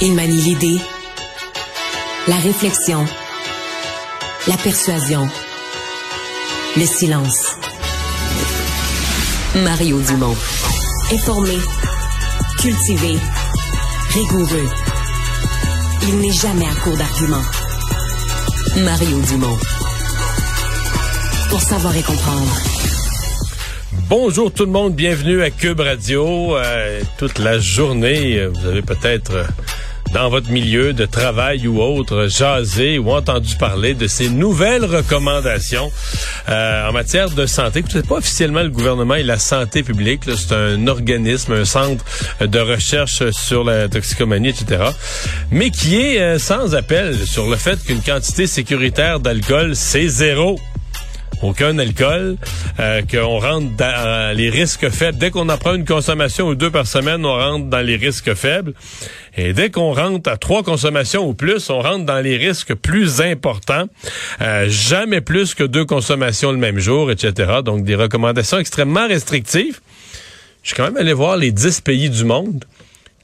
Il manie l'idée, la réflexion, la persuasion, le silence. Mario Dumont. Informé, cultivé, rigoureux. Il n'est jamais à court d'arguments. Mario Dumont. Pour savoir et comprendre. Bonjour tout le monde, bienvenue à Cube Radio. Euh, toute la journée, vous avez peut-être dans votre milieu de travail ou autre jasé ou entendu parler de ces nouvelles recommandations euh, en matière de santé. C'est pas officiellement le gouvernement et la santé publique, c'est un organisme, un centre de recherche sur la toxicomanie, etc. Mais qui est euh, sans appel sur le fait qu'une quantité sécuritaire d'alcool, c'est zéro aucun alcool, euh, qu'on rentre dans les risques faibles. Dès qu'on en prend une consommation ou deux par semaine, on rentre dans les risques faibles. Et dès qu'on rentre à trois consommations ou plus, on rentre dans les risques plus importants. Euh, jamais plus que deux consommations le même jour, etc. Donc des recommandations extrêmement restrictives. Je suis quand même allé voir les dix pays du monde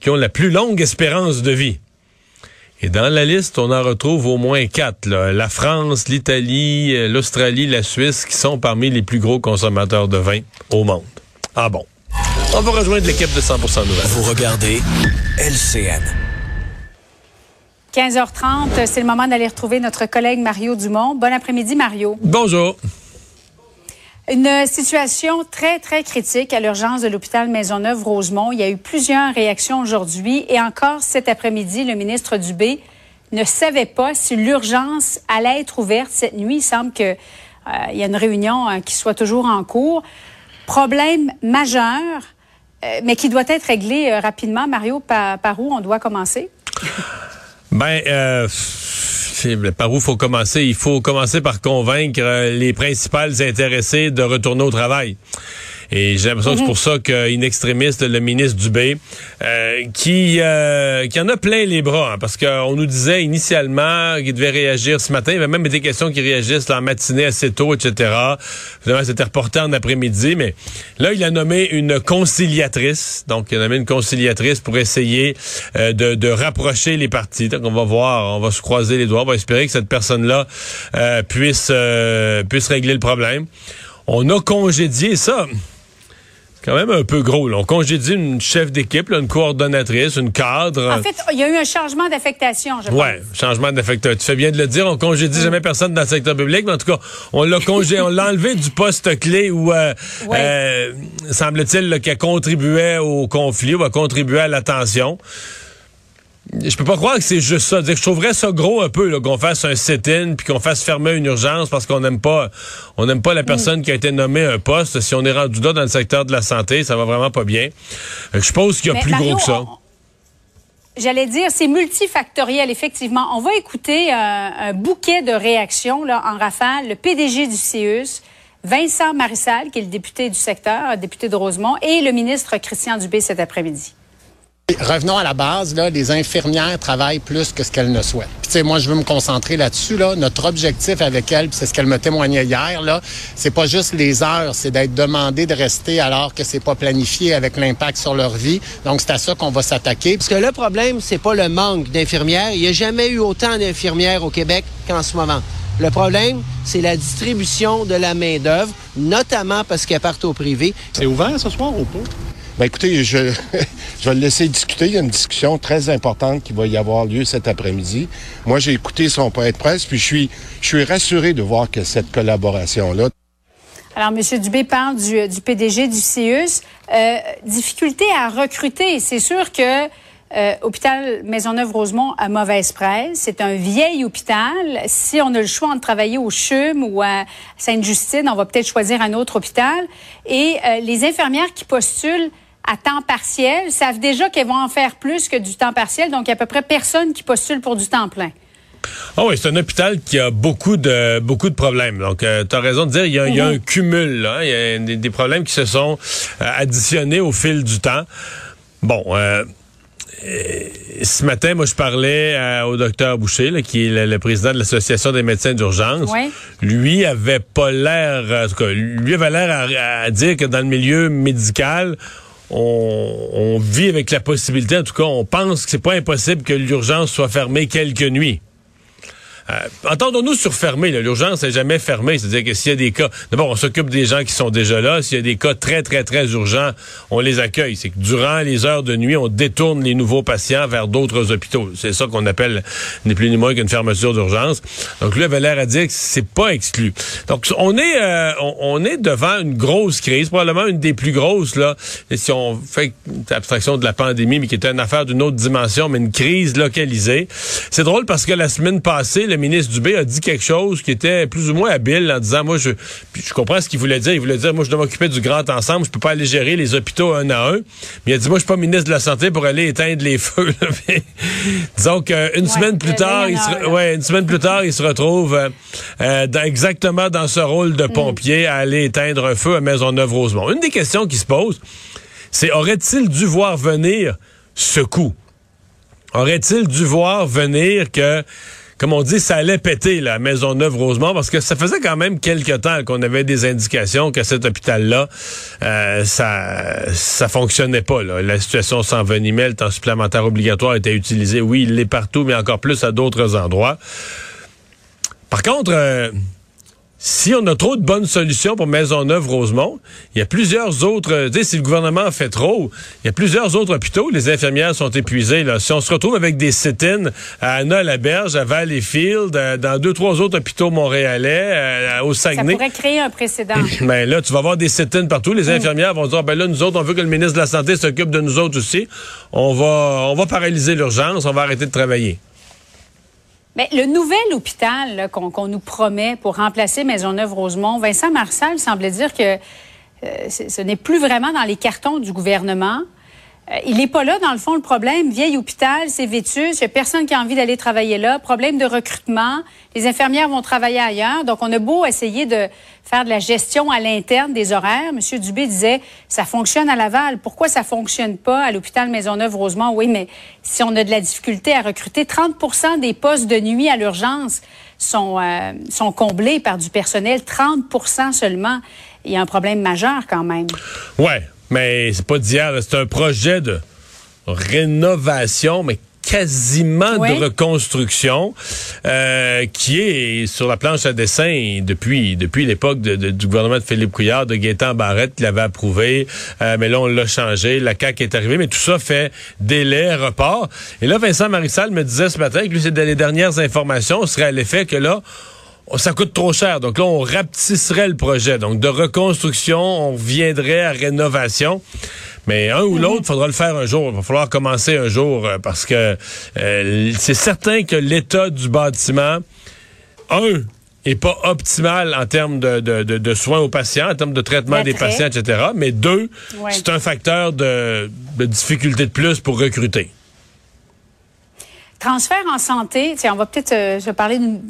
qui ont la plus longue espérance de vie. Et dans la liste, on en retrouve au moins quatre. là. La France, l'Italie, euh, l'Australie, la Suisse, qui sont parmi les plus gros consommateurs de vin au monde. Ah bon. On va rejoindre l'équipe de 100% Nouvelles. Vous regardez LCN. 15h30, c'est le moment d'aller retrouver notre collègue Mario Dumont. Bon après-midi, Mario. Bonjour. Une situation très, très critique à l'urgence de l'hôpital Maisonneuve-Rosemont. Il y a eu plusieurs réactions aujourd'hui et encore cet après-midi, le ministre Dubé ne savait pas si l'urgence allait être ouverte cette nuit. Il semble que euh, y a une réunion euh, qui soit toujours en cours. Problème majeur, euh, mais qui doit être réglé euh, rapidement. Mario, par, par où on doit commencer? Ben, par où faut commencer? Il faut commencer par convaincre euh, les principales intéressées de retourner au travail. Et j'ai l'impression que c'est pour ça qu'in extrémiste, le ministre Dubé, euh, qui, euh, qui en a plein les bras, hein, parce qu'on nous disait initialement qu'il devait réagir ce matin. Il y avait même été question qu'il réagisse là, en matinée assez tôt, etc. Finalement, c'était reporté en après-midi, mais là, il a nommé une conciliatrice. Donc, il a nommé une conciliatrice pour essayer euh, de, de rapprocher les partis. Donc, on va voir, on va se croiser les doigts. On va espérer que cette personne-là euh, puisse, euh, puisse régler le problème. On a congédié ça quand même un peu gros. Là. On congédie une chef d'équipe, une coordonnatrice, une cadre. En fait, il y a eu un changement d'affectation, je pense. Ouais, changement d'affecteur. Tu fais bien de le dire, on congédie jamais personne dans le secteur public, mais en tout cas, on l'a congé, on l'a enlevé du poste clé où euh, Ouais. euh, semble-t-il qu'elle contribuait au conflit ou a contribué à la tension. Je peux pas croire que c'est juste ça. Je trouverais ça gros un peu qu'on fasse un sit-in puis qu'on fasse fermer une urgence parce qu'on n'aime pas on n'aime pas la personne qui a été nommée à un poste. Si on est rendu là dans le secteur de la santé, ça va vraiment pas bien. Euh, Je suppose qu'il y a Mais plus Mario, gros que ça. on- J'allais dire, c'est multifactoriel, effectivement. On va écouter euh, un bouquet de réactions là, en rafale. Le PDG du CIUS, Vincent Marissal, qui est le député du secteur, député de Rosemont, et le ministre Christian Dubé cet après-midi. Revenons à la base, là, les infirmières travaillent plus que ce qu'elles ne souhaitent. Puis, tu sais, moi, je veux me concentrer là-dessus. Là. Notre objectif avec elles, puis c'est ce qu'elle me témoignait hier, là, c'est pas juste les heures, c'est d'être demandé de rester alors que c'est pas planifié avec l'impact sur leur vie. Donc, c'est à ça qu'on va s'attaquer. Parce que le problème, c'est pas le manque d'infirmières. Il n'y a jamais eu autant d'infirmières au Québec qu'en ce moment. Le problème, c'est la distribution de la main-d'œuvre, notamment parce qu'elles partent au privé. C'est ouvert ce soir ou pas? Ben écoutez, je, je vais le laisser discuter. Il y a une discussion très importante qui va y avoir lieu cet après-midi. Moi, j'ai écouté son point de presse, puis je suis, je suis rassuré de voir que cette collaboration-là. Alors, M. Dubé parle du, du PDG du CIUS. Euh, difficulté à recruter. C'est sûr que euh, hôpital Maisonneuve-Rosemont a mauvaise presse. C'est un vieil hôpital. Si on a le choix de travailler au CHUM ou à Sainte-Justine, on va peut-être choisir un autre hôpital. Et euh, les infirmières qui postulent à temps partiel savent déjà qu'elles vont en faire plus que du temps partiel. Donc, il y a à peu près personne qui postule pour du temps plein. Ah oui, c'est un hôpital qui a beaucoup de beaucoup de problèmes. Donc, euh, tu as raison de dire, il y a, il y a un cumul. Là. Il y a des, des, problèmes qui se sont euh, additionnés au fil du temps. Bon, euh, ce matin, moi, je parlais euh, au docteur Boucher, là, qui est le, le président de l'Association des médecins d'urgence. Oui. Lui avait pas l'air, en tout cas, lui avait l'air à, à dire que dans le milieu médical, on, on, vit avec la possibilité, en tout cas, on pense que c'est pas impossible que l'urgence soit fermée quelques nuits. Euh, Entendons-nous sur fermé. L'urgence n'est jamais fermée. C'est-à-dire que s'il y a des cas, d'abord, on s'occupe des gens qui sont déjà là. S'il y a des cas très, très, très urgents, on les accueille. C'est que durant les heures de nuit, on détourne les nouveaux patients vers d'autres hôpitaux. C'est ça qu'on appelle ni plus ni moins qu'une fermeture d'urgence. Donc, lui avait l'air à dire que c'est pas exclu. Donc, on est, euh, on, est devant une grosse crise, probablement une des plus grosses, là. Si on fait abstraction de la pandémie, mais qui était une affaire d'une autre dimension, mais une crise localisée. C'est drôle parce que la semaine passée, le ministre Dubé a dit quelque chose qui était plus ou moins habile en disant, moi, je, je comprends ce qu'il voulait dire. Il voulait dire, moi, je dois m'occuper du grand ensemble. Je peux pas aller gérer les hôpitaux un à un. Mais il a dit, moi, je suis pas ministre de la Santé pour aller éteindre les feux. Disons qu'une ouais, semaine plus tard, il se, ouais, une semaine plus tard, il se retrouve euh, euh, dans, exactement dans ce rôle de pompier à aller éteindre un feu à Maisonneuve-Rosemont. Une des questions qui se posent, c'est aurait-il dû voir venir ce coup? Aurait-il dû voir venir que comme on dit, ça allait péter la Maisonneuve-Rosemont parce que ça faisait quand même quelques temps qu'on avait des indications que cet hôpital-là, euh, ça ça fonctionnait pas. La situation s'envenimait, le temps supplémentaire obligatoire était utilisé. Oui, il l'est partout, mais encore plus à d'autres endroits. Par contre, euh, si on a trop de bonnes solutions pour Maisonneuve-Rosemont, il y a plusieurs autres, tu sais, si le gouvernement fait trop, il y a plusieurs autres hôpitaux, les infirmières sont épuisées. Là. Si on se retrouve avec des sit-ins à Anna-la-Berge, à Valleyfield, euh, dans deux, trois autres hôpitaux montréalais, euh, au Saguenay. Ça pourrait créer un précédent. ben là, tu vas avoir des sit-ins partout. Les infirmières vont dire, ben là, nous autres, on veut que le ministre de la Santé s'occupe de nous autres aussi. On va, on va paralyser l'urgence, on va arrêter de travailler. Mais le nouvel hôpital qu'on qu nous promet pour remplacer Maisonneuve-Rosemont, Vincent Marcel semblait dire que euh, ce n'est plus vraiment dans les cartons du gouvernement. Euh, il n'est pas là, dans le fond, le problème. Vieil hôpital, c'est vétus, il n'y a personne qui a envie d'aller travailler là. Problème de recrutement, les infirmières vont travailler ailleurs. Donc, on a beau essayer de faire de la gestion à l'interne des horaires. Monsieur Dubé disait, ça fonctionne à Laval. Pourquoi ça fonctionne pas à l'hôpital Maisonneuve-Rosemont? Oui, mais si on a de la difficulté à recruter, 30% des postes de nuit à l'urgence sont, euh, sont comblés par du personnel. 30% seulement. Il y a un problème majeur quand même. Ouais, mais c'est pas d'hier, c'est un projet de rénovation, mais quasiment de reconstruction euh, qui est sur la planche à dessin depuis depuis l'époque de, de, du gouvernement de Philippe Couillard, de Gaétan Barrette qui l'avait approuvé, euh, mais là on l'a changé, la CAQ est arrivée, mais tout ça fait délai, report. Et là Vincent Marissal me disait ce matin que lui c'est les dernières informations serait à l'effet que là ça coûte trop cher. Donc là, on rapetisserait le projet. Donc de reconstruction, on reviendrait à rénovation. Mais un ou l'autre, il faudra le faire un jour. Il va falloir commencer un jour euh, parce que euh, c'est certain que l'état du bâtiment, un, est pas optimal en termes de, de, de, de, soins aux patients, en termes de traitement des patients, etc. Mais deux, ouais. c'est un facteur de, de difficulté de plus pour recruter. Transfert en santé, on va peut-être euh, se parler d'une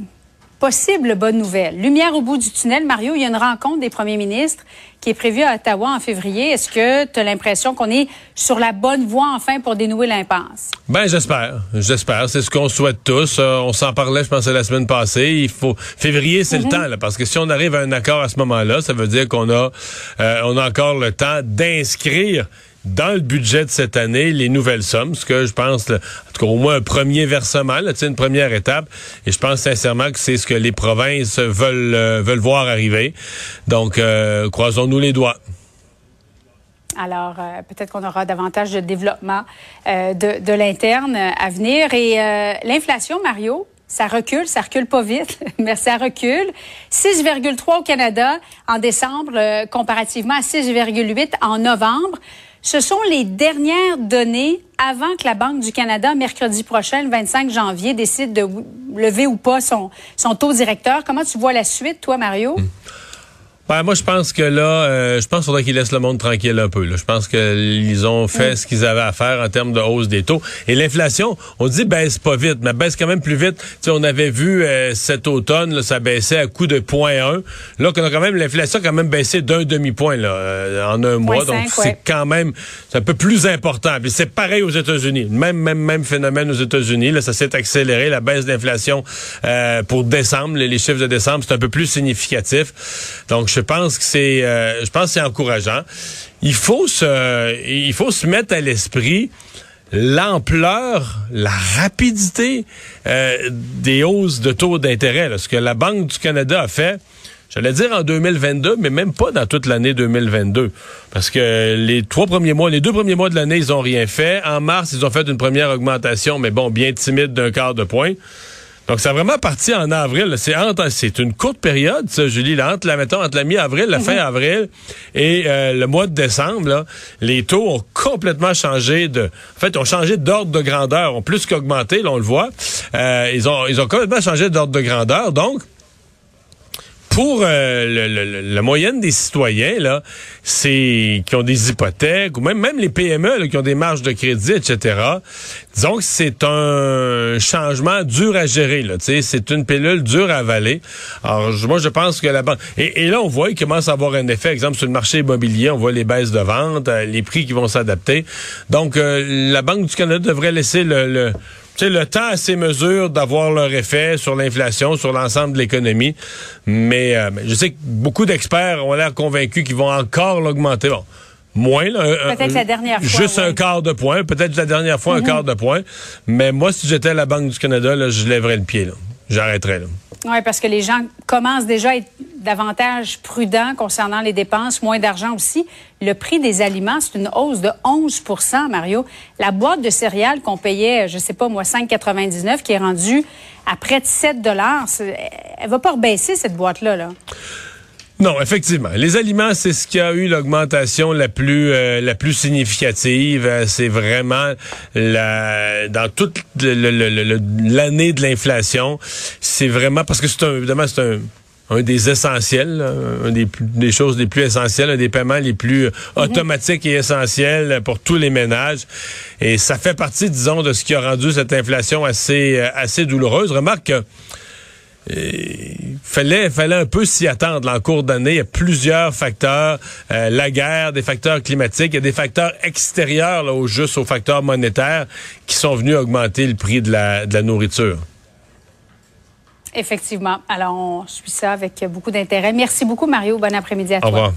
possible bonne nouvelle. Lumière au bout du tunnel. Mario, il y a une rencontre des premiers ministres qui est prévue à Ottawa en février. Est-ce que tu as l'impression qu'on est sur la bonne voie enfin pour dénouer l'impasse? Ben, j'espère. J'espère. C'est ce qu'on souhaite tous. Euh, on s'en parlait, je pense, la semaine passée. Il faut, février, c'est mm -hmm. le temps, là, parce que si on arrive à un accord à ce moment-là, ça veut dire qu'on a, euh, on a encore le temps d'inscrire dans le budget de cette année les nouvelles sommes, ce que je pense, en tout cas au moins un premier versement, là, une première étape, et je pense sincèrement que c'est ce que les provinces veulent, euh, veulent voir arriver. Donc, euh, croisons-nous les doigts. Alors, euh, peut-être qu'on aura davantage de développement euh, de, de l'interne à venir. Et euh, l'inflation, Mario, ça recule, ça recule pas vite, mais ça recule. 6,3 au Canada en décembre, comparativement à 6,8 en novembre. Ce sont les dernières données avant que la Banque du Canada, mercredi prochain, le 25 janvier, décide de lever ou pas son, son taux directeur. Comment tu vois la suite, toi, Mario? Hum. Ben, moi, je pense que là, euh, je pense qu'il faudrait qu'ils laissent le monde tranquille un peu. Là. Je pense qu'ils ont fait ce qu'ils avaient à faire en termes de hausse des taux. Et l'inflation, on dit baisse pas vite, mais baisse quand même plus vite. sais, on avait vu euh, cet automne, là, ça baissait à coup de 0.1. Là, qu'on a quand même l'inflation a quand même baissé d'un demi-point là, euh, en un mois. donc, c'est quand même c'est un peu plus important. Puis c'est pareil aux États-Unis. Même, même, même phénomène aux États-Unis. Là, ça s'est accéléré. La baisse d'inflation pour décembre, les, les, chiffres de décembre, c'est un peu plus significatif. Donc, je pense que c'est, euh, je pense c'est encourageant. Il faut se, il faut se mettre à l'esprit l'ampleur, la rapidité euh, des hausses de taux d'intérêt. Ce que la Banque du Canada a fait, j'allais dire en 2022, mais même pas dans toute l'année 2022. Parce que les trois premiers mois, les deux premiers mois de l'année, ils ont rien fait. En mars, ils ont fait une première augmentation, mais bon, bien timide d'un quart de point. Donc, ça a vraiment parti en avril. C'est c'est une courte période, ça, Julie, là, entre, la, mettons, entre la mi-avril, la fin mhm. avril et euh, le mois de décembre, là, les taux ont complètement changé de, en fait, ont changé d'ordre de grandeur, ont plus qu'augmenté, là, on le voit. Euh, ils ont, ils ont complètement changé d'ordre de grandeur. Donc, pour euh, la moyenne des citoyens, là, c'est qui ont des hypothèques, ou même, même les PME qui ont des marges de crédit, etc., disons que c'est un changement dur à gérer. Là, c'est une pilule dure à avaler. Alors, moi, je pense que la banque... Et, là, on voit qu'il commence à avoir un effet, exemple, sur le marché immobilier, on voit les baisses de vente, euh, les prix qui vont s'adapter. Donc, euh, la Banque du Canada devrait laisser le sais, le temps à ces mesures d'avoir leur effet sur l'inflation, sur l'ensemble de l'économie. Mais euh, je sais que beaucoup d'experts ont l'air convaincus qu'ils vont encore l'augmenter. Bon, moins. Peut-être la dernière fois. Juste un quart de point. Peut-être la dernière fois, un mhm. quart de point. Mais moi, si j'étais à la Banque du Canada, là, je lèverais le pied. J'arrêterais. Là. Oui, parce que les gens commencent déjà à être davantage prudents concernant les dépenses, moins d'argent aussi. Le prix des aliments, c'est une hausse de 11% Mario. La boîte de céréales qu'on payait, je sais pas moi, 5,99, qui est rendue à près de 7 elle va pas baisser cette boîte-là. Là. Non, effectivement. Les aliments, c'est ce qui a eu l'augmentation la plus euh, la plus significative. Euh, c'est vraiment la dans toute l'année de l'inflation. C'est vraiment parce que c'est un, évidemment c'est un un des essentiels, un des, des choses les plus essentielles, un des paiements les plus mhm. automatiques et essentiels pour tous les ménages. Et ça fait partie, disons, de ce qui a rendu cette inflation assez euh, assez douloureuse. Remarque que il fallait, fallait un peu s'y attendre en cours d'année. Il y a plusieurs facteurs. Euh, la guerre, des facteurs climatiques, il y a des facteurs extérieurs là, au juste aux facteurs monétaires qui sont venus augmenter le prix de la, de la nourriture. Effectivement. Alors, on suit ça avec beaucoup d'intérêt. Merci beaucoup, Mario. Bon après-midi à toi. Au revoir.